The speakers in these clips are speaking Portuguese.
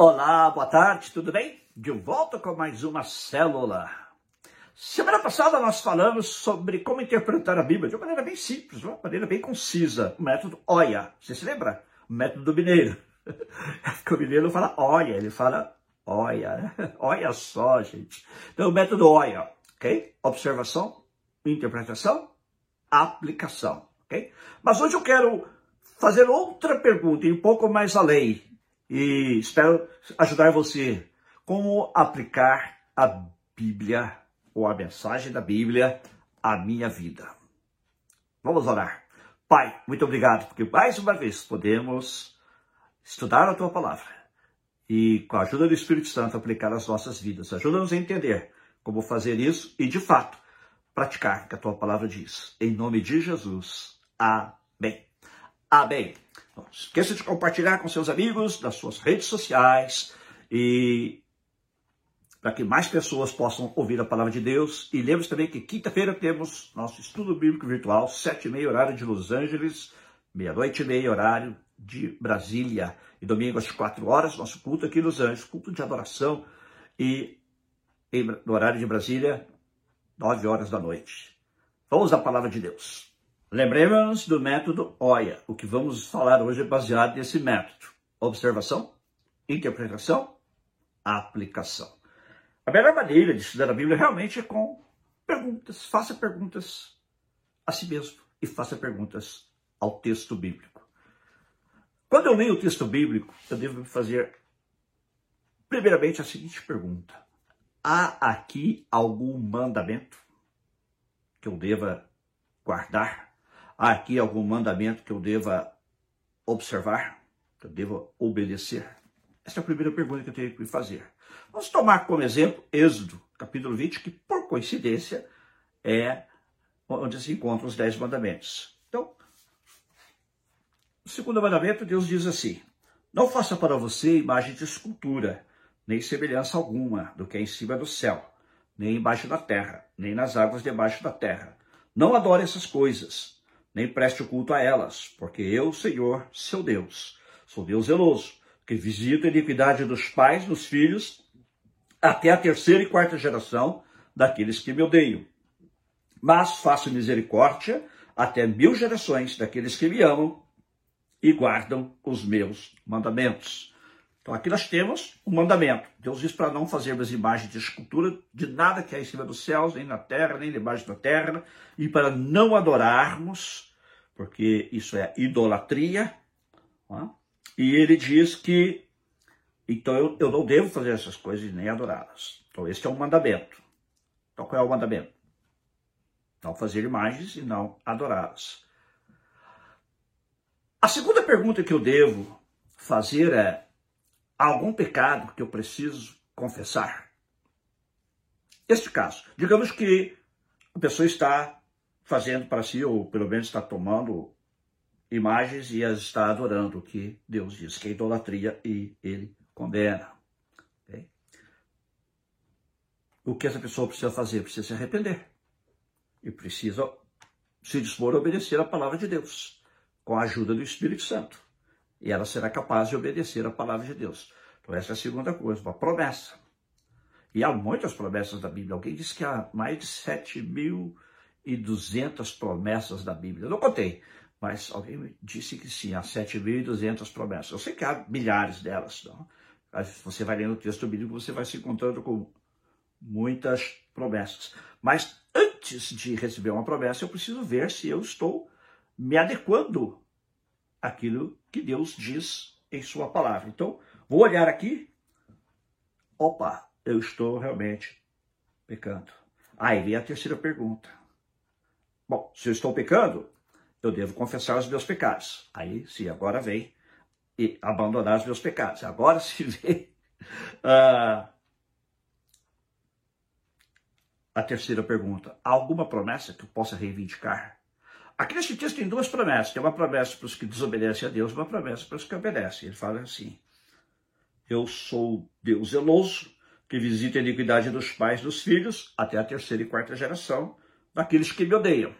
Olá, boa tarde, tudo bem? De volta com mais uma célula. Semana passada nós falamos sobre como interpretar a Bíblia de uma maneira bem simples, uma maneira bem concisa, o método OIA. Você se lembra? O método do mineiro. o mineiro não fala OIA, ele fala OIA. Olha só, gente. Então, o método OIA, ok? Observação, interpretação, aplicação, ok? Mas hoje eu quero fazer outra pergunta um pouco mais além e espero ajudar você como aplicar a Bíblia ou a mensagem da Bíblia à minha vida. Vamos orar. Pai, muito obrigado, porque mais uma vez podemos estudar a tua palavra e, com a ajuda do Espírito Santo, aplicar as nossas vidas. Ajuda-nos a entender como fazer isso e, de fato, praticar o que a tua palavra diz. Em nome de Jesus. Amém. Amém. Não esqueça de compartilhar com seus amigos, nas suas redes sociais e para que mais pessoas possam ouvir a palavra de Deus. E lembre-se também que quinta-feira temos nosso estudo bíblico virtual, sete e meia horário de Los Angeles, meia-noite e meia horário de Brasília. E domingo às quatro horas, nosso culto aqui em Los Angeles, culto de adoração. E no horário de Brasília, nove horas da noite. Vamos à palavra de Deus. Lembremos do método OIA. O que vamos falar hoje é baseado nesse método. Observação, interpretação, aplicação. A melhor maneira de estudar a Bíblia realmente é com perguntas. Faça perguntas a si mesmo e faça perguntas ao texto bíblico. Quando eu leio o texto bíblico, eu devo fazer, primeiramente, a seguinte pergunta: Há aqui algum mandamento que eu deva guardar? Há aqui algum mandamento que eu deva observar, que eu deva obedecer? Essa é a primeira pergunta que eu tenho que fazer. Vamos tomar como exemplo Êxodo, capítulo 20, que por coincidência é onde se encontram os dez mandamentos. Segundo mandamento, Deus diz assim: Não faça para você imagem de escultura, nem semelhança alguma do que é em cima do céu, nem embaixo da terra, nem nas águas debaixo da terra. Não adore essas coisas nem preste culto a elas, porque eu, Senhor, seu Deus, sou Deus zeloso, que visita a iniquidade dos pais nos filhos até a terceira e quarta geração daqueles que me odeiam. Mas faço misericórdia até mil gerações daqueles que me amam e guardam os meus mandamentos. Então aqui nós temos um mandamento. Deus diz para não fazermos imagens de escultura de nada que é em cima dos céus, nem na terra, nem debaixo da terra, e para não adorarmos, porque isso é idolatria. E ele diz que então eu, eu não devo fazer essas coisas nem adorá-las. Então esse é um mandamento. Então qual é o mandamento? Não fazer imagens e não adorá-las. A segunda pergunta que eu devo fazer é Há algum pecado que eu preciso confessar? Este caso, digamos que a pessoa está fazendo para si, ou pelo menos está tomando imagens e as está adorando, o que Deus diz que é idolatria e ele condena. Okay? O que essa pessoa precisa fazer? Precisa se arrepender. E precisa se dispor a obedecer a palavra de Deus, com a ajuda do Espírito Santo e ela será capaz de obedecer a palavra de Deus. Então, essa é a segunda coisa, uma promessa. E há muitas promessas da Bíblia. Alguém disse que há mais de 7.200 promessas da Bíblia. Eu não contei, mas alguém disse que sim, há 7.200 promessas. Eu sei que há milhares delas. Não? Você vai lendo o texto bíblico, você vai se encontrando com muitas promessas. Mas antes de receber uma promessa, eu preciso ver se eu estou me adequando aquilo que Deus diz em Sua palavra. Então, vou olhar aqui. Opa, eu estou realmente pecando. Aí vem a terceira pergunta. Bom, se eu estou pecando, eu devo confessar os meus pecados. Aí, sim, agora vem e abandonar os meus pecados. Agora se vê uh, a terceira pergunta. Há alguma promessa que eu possa reivindicar? Aqui nesse texto tem duas promessas. Tem uma promessa para os que desobedecem a Deus, uma promessa para os que obedecem. Ele fala assim: Eu sou Deus zeloso, que visita a iniquidade dos pais dos filhos até a terceira e quarta geração daqueles que me odeiam.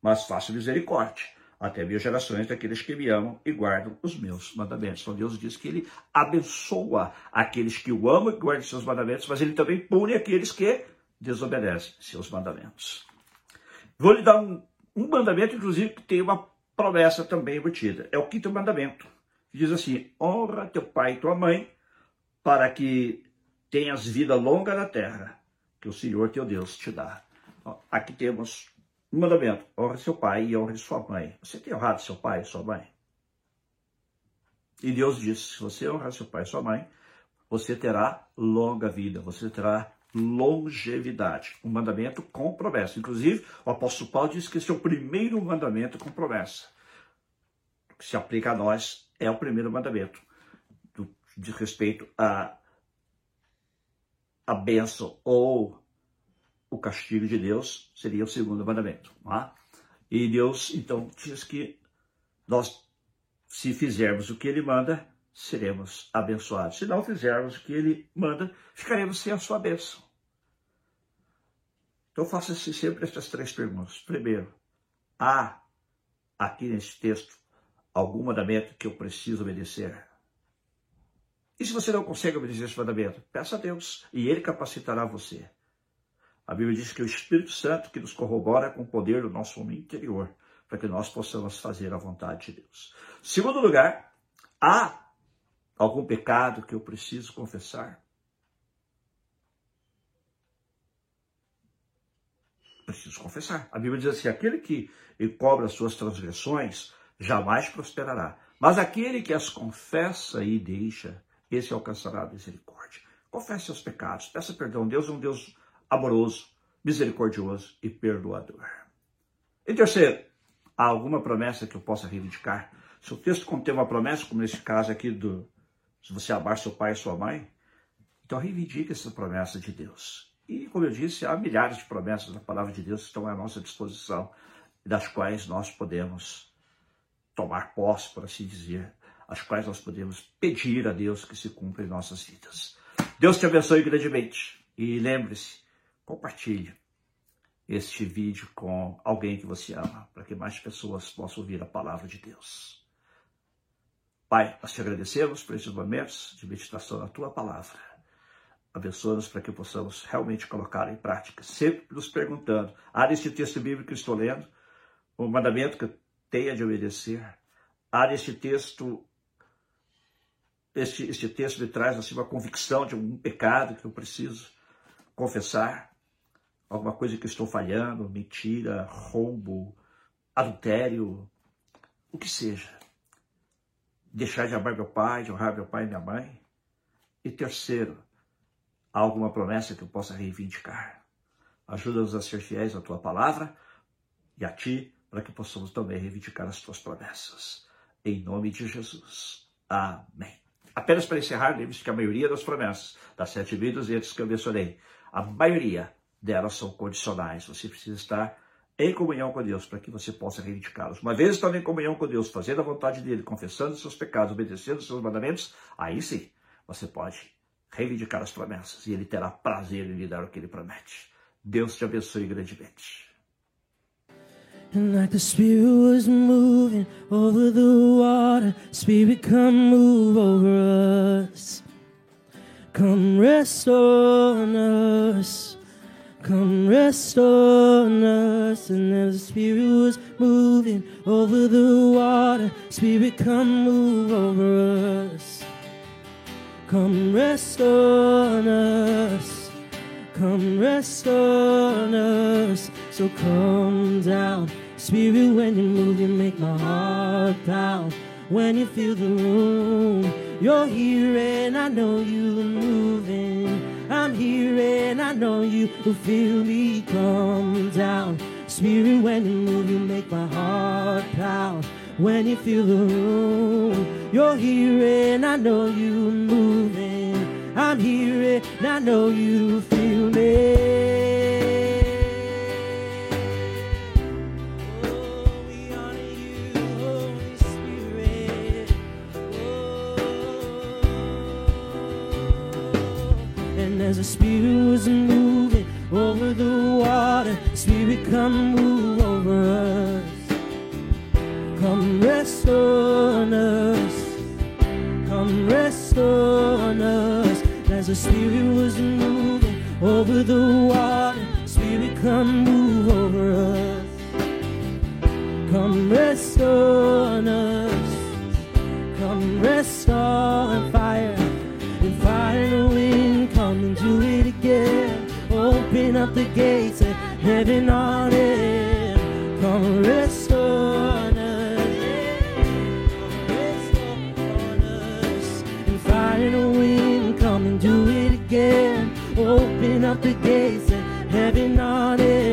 Mas faço misericórdia até mil gerações daqueles que me amam e guardam os meus mandamentos. Então Deus diz que ele abençoa aqueles que o amam e guardam seus mandamentos, mas ele também pune aqueles que desobedecem seus mandamentos. Vou lhe dar um, um mandamento, inclusive, que tem uma promessa também embutida. É o quinto mandamento. Diz assim: honra teu pai e tua mãe, para que tenhas vida longa na terra, que o Senhor teu Deus te dá. Aqui temos um mandamento: honre seu pai e honre sua mãe. Você tem honrado seu pai e sua mãe? E Deus disse: se você honrar seu pai e sua mãe, você terá longa vida, você terá longevidade. Um mandamento com promessa. Inclusive, o apóstolo Paulo diz que esse é o primeiro mandamento com promessa. O que se aplica a nós é o primeiro mandamento. De respeito a a bênção ou o castigo de Deus seria o segundo mandamento. É? E Deus, então, diz que nós, se fizermos o que Ele manda, seremos abençoados. Se não fizermos o que Ele manda, ficaremos sem a sua bênção. Então, faça-se sempre essas três perguntas. Primeiro, há aqui nesse texto algum mandamento que eu preciso obedecer? E se você não consegue obedecer esse mandamento, peça a Deus e Ele capacitará você. A Bíblia diz que o Espírito Santo que nos corrobora com o poder do nosso homem interior, para que nós possamos fazer a vontade de Deus. Segundo lugar, há algum pecado que eu preciso confessar? Preciso confessar. A Bíblia diz assim: aquele que cobra as suas transgressões jamais prosperará. Mas aquele que as confessa e deixa, esse alcançará a misericórdia. Confesse seus pecados, peça perdão. Deus é um Deus amoroso, misericordioso e perdoador. Em terceiro, há alguma promessa que eu possa reivindicar? Se o texto contém uma promessa, como nesse caso aqui do se você amar seu pai e sua mãe, então reivindique essa promessa de Deus. E, como eu disse, há milhares de promessas na palavra de Deus que estão à nossa disposição, das quais nós podemos tomar posse, por assim dizer, as quais nós podemos pedir a Deus que se cumpra em nossas vidas. Deus te abençoe grandemente e lembre-se, compartilhe este vídeo com alguém que você ama, para que mais pessoas possam ouvir a palavra de Deus. Pai, nós te agradecemos por esses momentos de meditação na tua palavra. Abençoa-nos para que possamos realmente colocar em prática, sempre nos perguntando, há neste texto bíblico que estou lendo, o um mandamento que eu tenha de obedecer, há neste texto este, este texto me traz assim, uma convicção de um pecado que eu preciso confessar, alguma coisa que eu estou falhando, mentira, roubo, adultério, o que seja. Deixar de amar meu pai, de honrar meu pai e minha mãe. E terceiro, há alguma promessa que eu possa reivindicar. Ajuda-nos a ser fiéis à tua palavra e a ti, para que possamos também reivindicar as tuas promessas. Em nome de Jesus. Amém. Apenas para encerrar, lembre-se que a maioria das promessas das sete vidas e que eu mencionei, a maioria delas são condicionais. Você precisa estar em comunhão com Deus para que você possa reivindicá-los. Uma vez estando em comunhão com Deus, fazendo a vontade dele, confessando seus pecados, obedecendo seus mandamentos, aí sim você pode reivindicar as promessas e ele terá prazer em lhe dar o que ele promete. Deus te abençoe grandemente. And like the Spirit was moving over the water, Spirit, come move over us. Come rest on us. Come rest on us. And as the Spirit was moving over the water, Spirit, come move over us. Come rest on us. Come rest on us. So come down, Spirit, when you move, you make my heart pound. When you feel the room, you're here and I know you're moving. I'm here and I know you will feel me come down. Spirit, when you move, you make my heart pound. When you feel the room, you're here and I know you're moving. I'm here and I know you feel me. wheels are moving over the water. Spirit, come move over us. Come rest on us. Come rest on us. As the Spirit was moving over the water, Spirit, come move over us. Come rest on us. up the gates and heaven on it. Come rest on us. Come rest on us. And fire and wind, come and do it again. Open up the gates and heaven on it.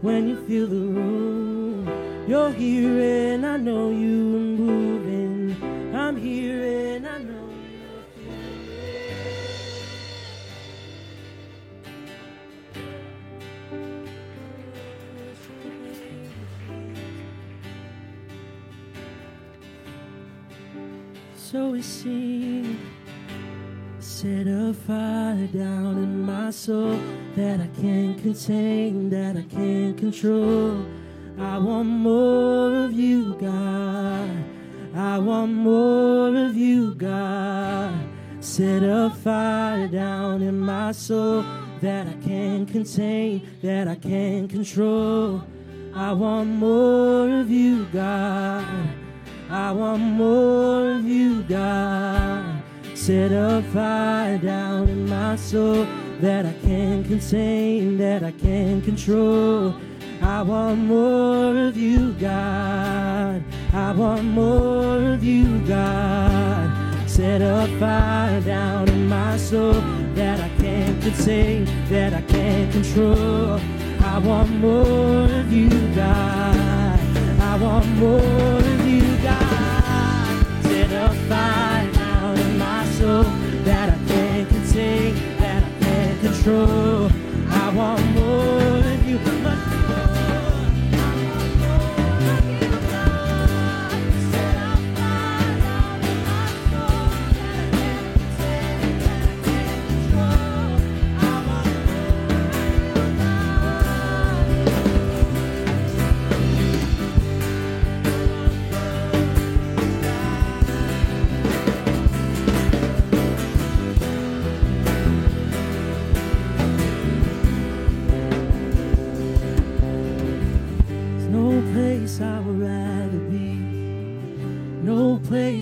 when you feel the room. You're here and I know you are moving. I'm here and I know. So we see set a fire down in my soul that I can't contain, that I can't control. I want more of you, God. I want more of you, God. Set a fire down in my soul that I can't contain, that I can't control. I want more of you, God. I want more of you, God. Set a fire down in my soul that I can't contain, that I can't control. I want more of you, God. I want more of you, God. Set a fire down in my soul that I can't contain, that I can't control. I want more of you, God. I want more I want more of you,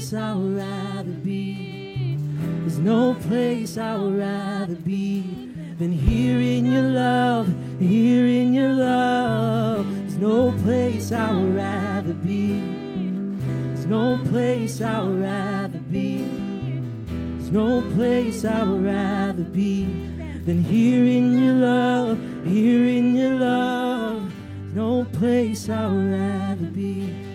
place I would rather be. There's no place I would rather be than here in your love, here in your love. There's no place I would rather be. There's no place I would rather be. There's no place I would rather be than here in your love, here in your love. There's No place I would rather be.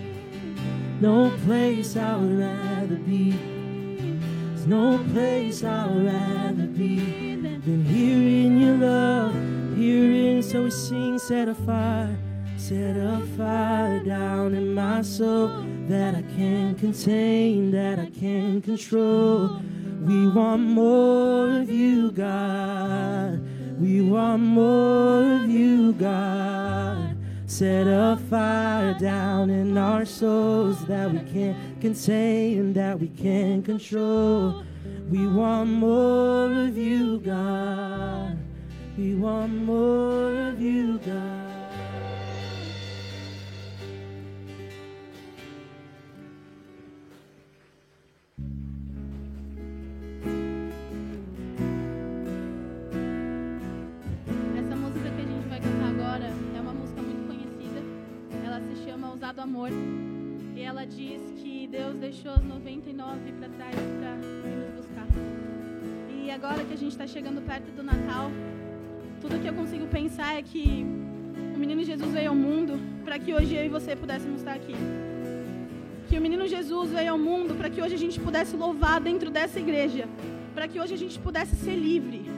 No place I would rather be. There's no place I would rather be than here in your love, here in. So we sing, set a fire, set a fire down in my soul that I can't contain, that I can't control. We want more of you, God. We want more of you, God. Set a fire down in our souls that we can't contain, and that we can't control. We want more of you, God. We want more of you, God. Ousado Amor. E ela diz que Deus deixou os 99 para trás para nos buscar. E agora que a gente está chegando perto do Natal, tudo que eu consigo pensar é que o menino Jesus veio ao mundo para que hoje eu e você pudéssemos estar aqui. Que o menino Jesus veio ao mundo para que hoje a gente pudesse louvar dentro dessa igreja. Para que hoje a gente pudesse ser livre.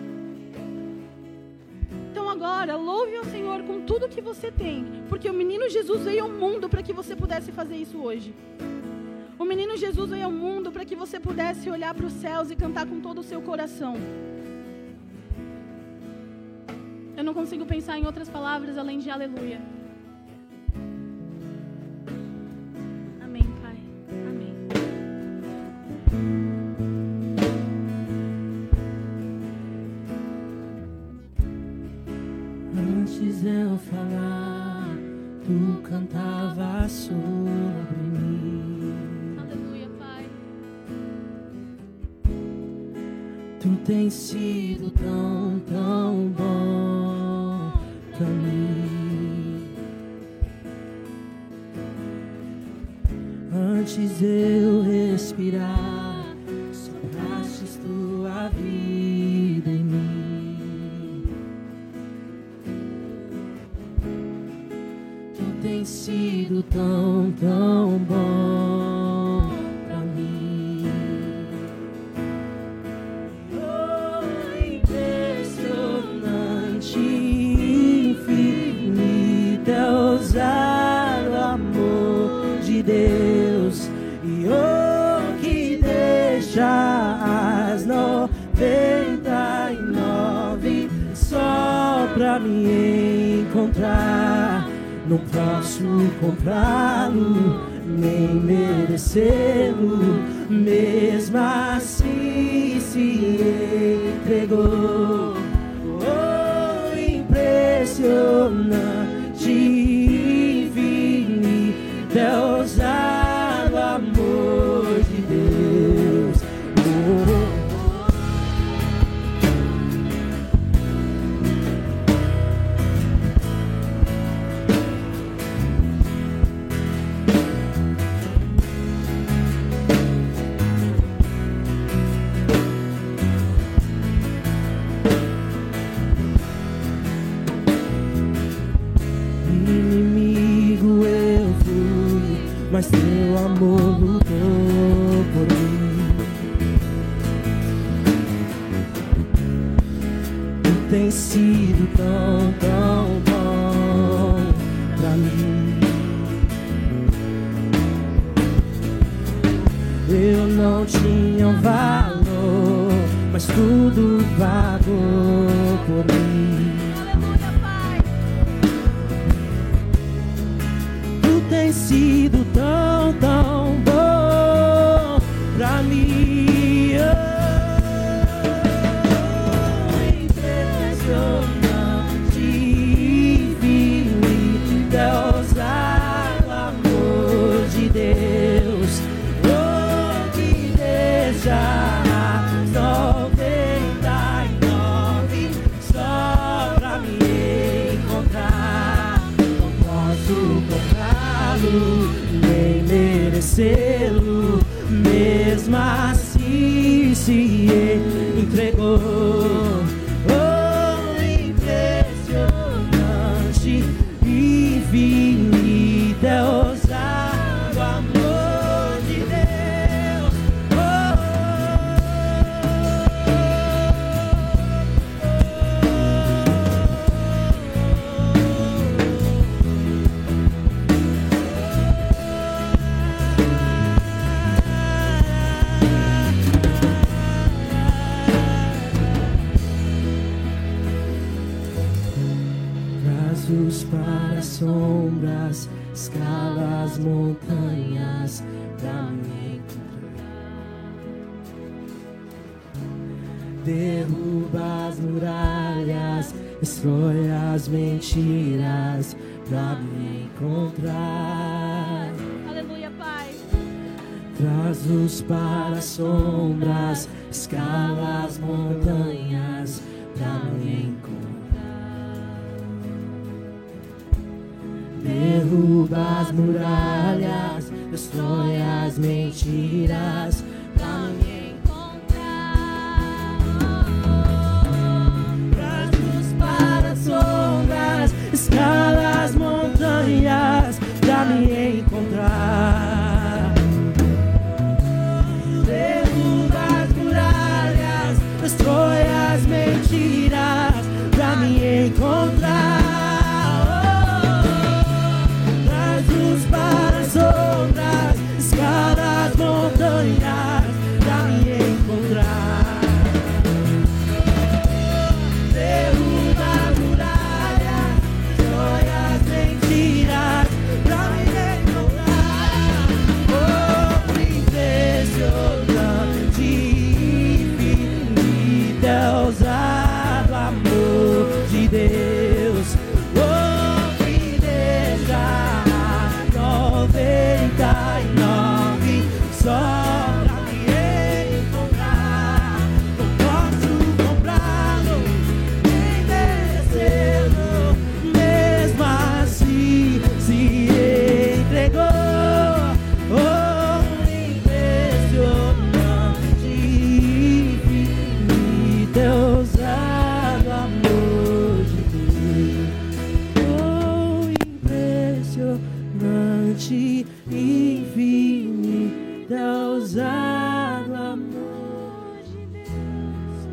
Agora, louve ao Senhor com tudo que você tem, porque o menino Jesus veio ao mundo para que você pudesse fazer isso hoje. O menino Jesus veio ao mundo para que você pudesse olhar para os céus e cantar com todo o seu coração. Eu não consigo pensar em outras palavras além de aleluia. Tu tens sido tão, tão bom pra mim. Antes eu respirar, sopraste tua vida em mim. Tu tens sido tão, tão bom me encontrar. Não posso comprá-lo, nem merecê-lo, mesmo assim se entregou. Oh, impressionante, infinito, é say escala as montanhas pra me encontrar. Derruba as muralhas, destrói as mentiras pra me encontrar. Aleluia, Pai. Traz luz para as sombras, escala as montanhas pra me encontrar Derruba as muralhas, destrói as mentiras pra me encontrar. Traz-nos para as ondas, escala. ousado amor de Deus,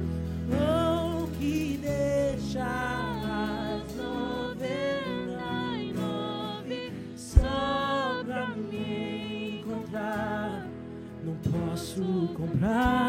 oh, que deixa as noventa e nove só pra me encontrar. Não posso comprar.